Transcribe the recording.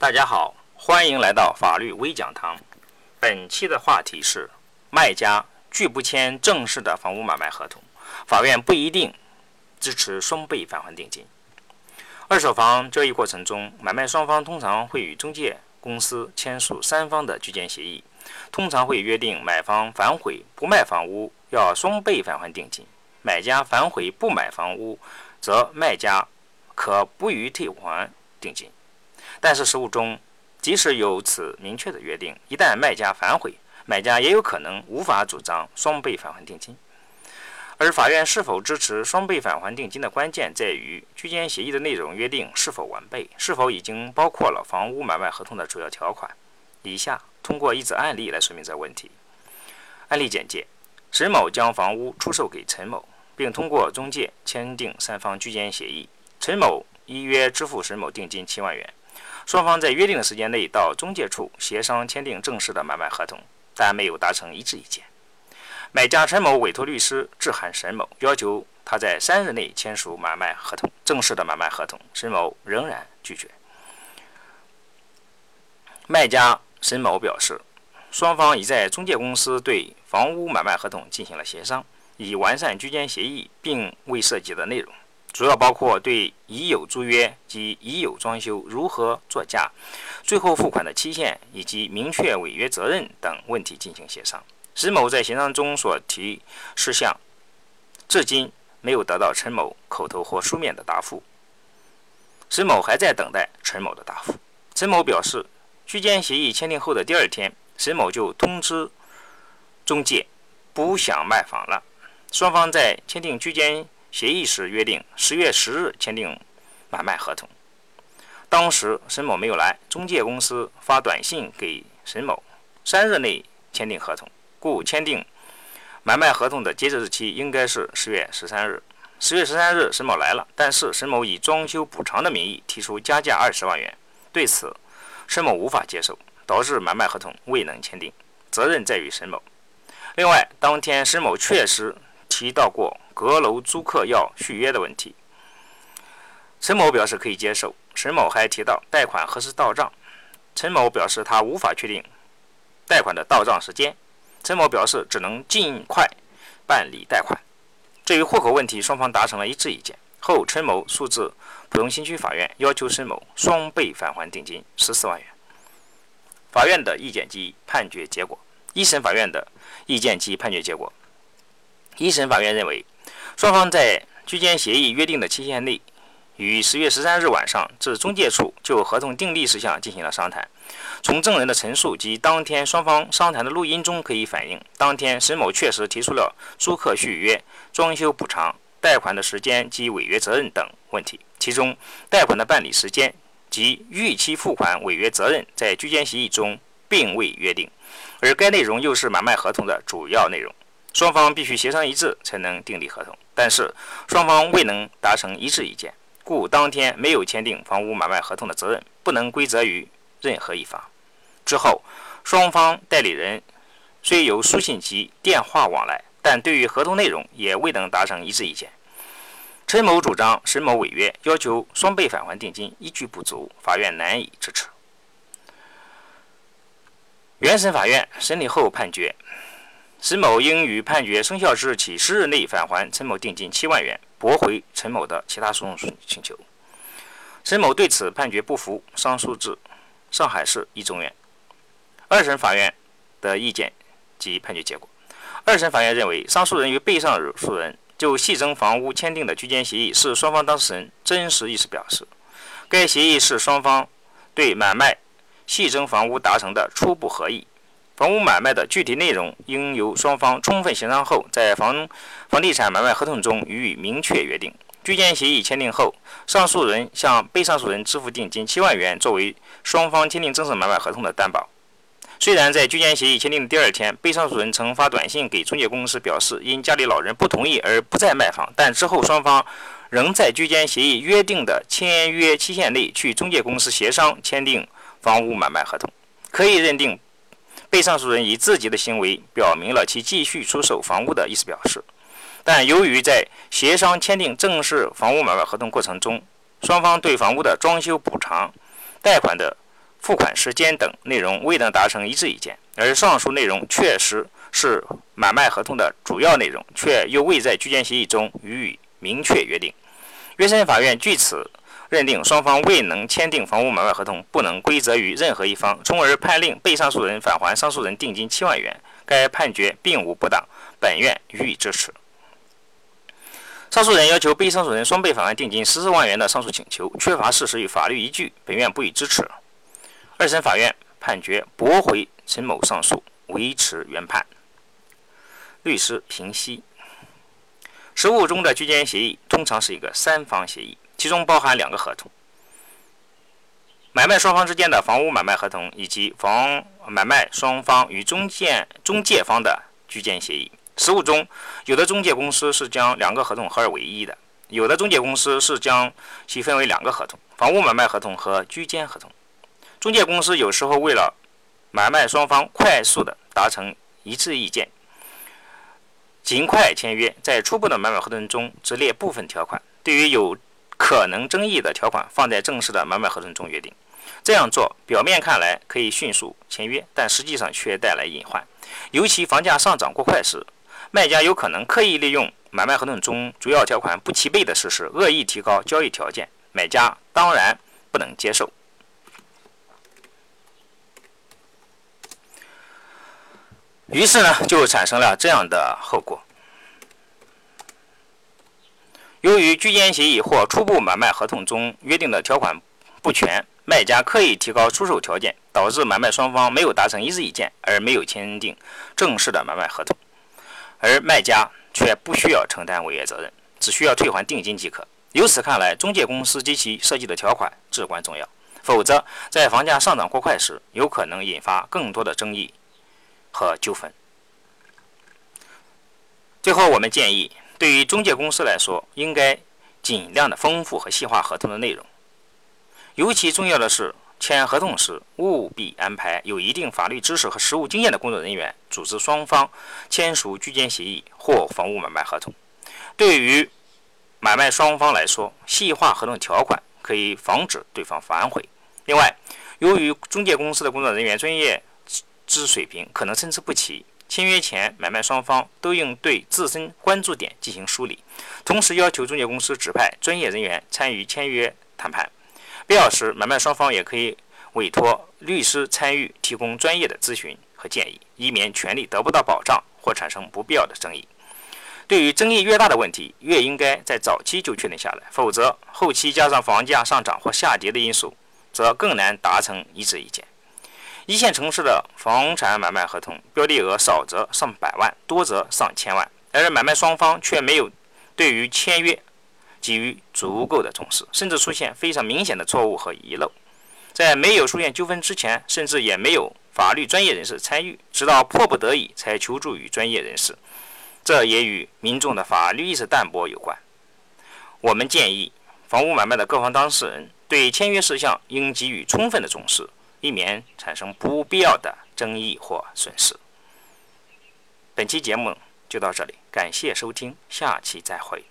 大家好，欢迎来到法律微讲堂。本期的话题是：卖家拒不签正式的房屋买卖合同，法院不一定支持双倍返还定金。二手房交易过程中，买卖双方通常会与中介公司签署三方的居间协议，通常会约定买方反悔不卖房屋要双倍返还定金，买家反悔不买房屋，则卖家可不予退还定金。但是实务中，即使有此明确的约定，一旦卖家反悔，买家也有可能无法主张双倍返还定金。而法院是否支持双倍返还定金的关键在于居间协议的内容约定是否完备，是否已经包括了房屋买卖合同的主要条款。以下通过一则案例来说明这问题。案例简介：沈某将房屋出售给陈某，并通过中介签订三方居间协议，陈某依约支付沈某定金七万元。双方在约定的时间内到中介处协商签订正式的买卖合同，但没有达成一致意见。买家陈某委托律师致函沈某，要求他在三日内签署买卖合同，正式的买卖合同。沈某仍然拒绝。卖家沈某表示，双方已在中介公司对房屋买卖合同进行了协商，已完善居间协议，并未涉及的内容。主要包括对已有租约及已有装修如何作价、最后付款的期限以及明确违约责任等问题进行协商。石某在协商中所提事项，至今没有得到陈某口头或书面的答复。石某还在等待陈某的答复。陈某表示，居间协议签订后的第二天，石某就通知中介不想卖房了。双方在签订居间。协议时约定十月十日签订买卖合同，当时沈某没有来，中介公司发短信给沈某，三日内签订合同，故签订买卖合同的截止日期应该是十月十三日。十月十三日沈某来了，但是沈某以装修补偿的名义提出加价二十万元，对此沈某无法接受，导致买卖合同未能签订，责任在于沈某。另外，当天沈某确实提到过。阁楼租客要续约的问题，陈某表示可以接受。沈某还提到贷款何时到账，陈某表示他无法确定贷款的到账时间。陈某表示只能尽快办理贷款。至于户口问题，双方达成了一致意见。后陈某诉至浦东新区法院，要求沈某双倍返还定金十四万元。法院的意见及判决结果：一审法院的意见及判决结果，一审法院认为。双方在居间协议约定的期限内，于十月十三日晚上至中介处就合同订立事项进行了商谈。从证人的陈述及当天双方商谈的录音中可以反映，当天沈某确实提出了租客续约、装修补偿、贷款的时间及违约责任等问题。其中，贷款的办理时间及逾期付款违约责任在居间协议中并未约定，而该内容又是买卖合同的主要内容。双方必须协商一致才能订立合同，但是双方未能达成一致意见，故当天没有签订房屋买卖合同的责任不能归责于任何一方。之后，双方代理人虽有书信及电话往来，但对于合同内容也未能达成一致意见。陈某主张沈某违约，要求双倍返还定金依据不足，法院难以支持。原审法院审理后判决。沈某应于判决生效之日起十日内返还陈某定金七万元，驳回陈某的其他诉讼请求。沈某对此判决不服，上诉至上海市一中院。二审法院的意见及判决结果：二审法院认为，上诉人与被上诉人就系争房屋签订的居间协议是双方当事人真实意思表示，该协议是双方对买卖系争房屋达成的初步合意。房屋买卖的具体内容应由双方充分协商后，在房房地产买卖合同中予以明确约定。居间协议签订后，上诉人向被上诉人支付定金七万元，作为双方签订正式买卖合同的担保。虽然在居间协议签订的第二天，被上诉人曾发短信给中介公司表示因家里老人不同意而不再卖房，但之后双方仍在居间协议约定的签约期限内去中介公司协商签订房屋买卖合同，可以认定。被上诉人以自己的行为表明了其继续出售房屋的意思表示，但由于在协商签订正式房屋买卖合同过程中，双方对房屋的装修补偿、贷款的付款时间等内容未能达成一致意见，而上述内容确实是买卖合同的主要内容，却又未在居间协议中予以明确约定。原审法院据此认定双方未能签订房屋买卖合同，不能归责于任何一方，从而判令被上诉人返还上诉人定金七万元。该判决并无不当，本院予以支持。上诉人要求被上诉人双倍返还定金十四万元的上诉请求缺乏事实与法律依据，本院不予支持。二审法院判决驳回陈某上诉，维持原判。律师评析：实务中的居间协议通常是一个三方协议，其中包含两个合同：买卖双方之间的房屋买卖合同，以及房买卖双方与中介中介方的居间协议。实务中，有的中介公司是将两个合同合二为一的，有的中介公司是将其分为两个合同：房屋买卖合同和居间合同。中介公司有时候为了买卖双方快速的达成一致意见，尽快签约，在初步的买卖合同中只列部分条款，对于有可能争议的条款放在正式的买卖合同中约定。这样做表面看来可以迅速签约，但实际上却带来隐患，尤其房价上涨过快时。卖家有可能刻意利用买卖合同中主要条款不齐备的事实，恶意提高交易条件，买家当然不能接受。于是呢，就产生了这样的后果：由于居间协议或初步买卖合同中约定的条款不全，卖家刻意提高出售条件，导致买卖双方没有达成一致意见，而没有签订正式的买卖合同。而卖家却不需要承担违约责任，只需要退还定金即可。由此看来，中介公司及其设计的条款至关重要，否则在房价上涨过快时，有可能引发更多的争议和纠纷。最后，我们建议，对于中介公司来说，应该尽量的丰富和细化合同的内容，尤其重要的是。签合同时，务必安排有一定法律知识和实务经验的工作人员组织双方签署居间协议或房屋买卖合同。对于买卖双方来说，细化合同条款可以防止对方反悔。另外，由于中介公司的工作人员专业知识水平可能参差不齐，签约前买卖双方都应对自身关注点进行梳理，同时要求中介公司指派专业人员参与签约谈判。必要时，买卖双方也可以委托律师参与，提供专业的咨询和建议，以免权利得不到保障或产生不必要的争议。对于争议越大的问题，越应该在早期就确定下来，否则后期加上房价上涨或下跌的因素，则更难达成一致意见。一线城市的房产买卖合同标的额少则上百万，多则上千万，而买卖双方却没有对于签约。给予足够的重视，甚至出现非常明显的错误和遗漏。在没有出现纠纷之前，甚至也没有法律专业人士参与，直到迫不得已才求助于专业人士。这也与民众的法律意识淡薄有关。我们建议，房屋买卖的各方当事人对签约事项应给予充分的重视，以免产生不必要的争议或损失。本期节目就到这里，感谢收听，下期再会。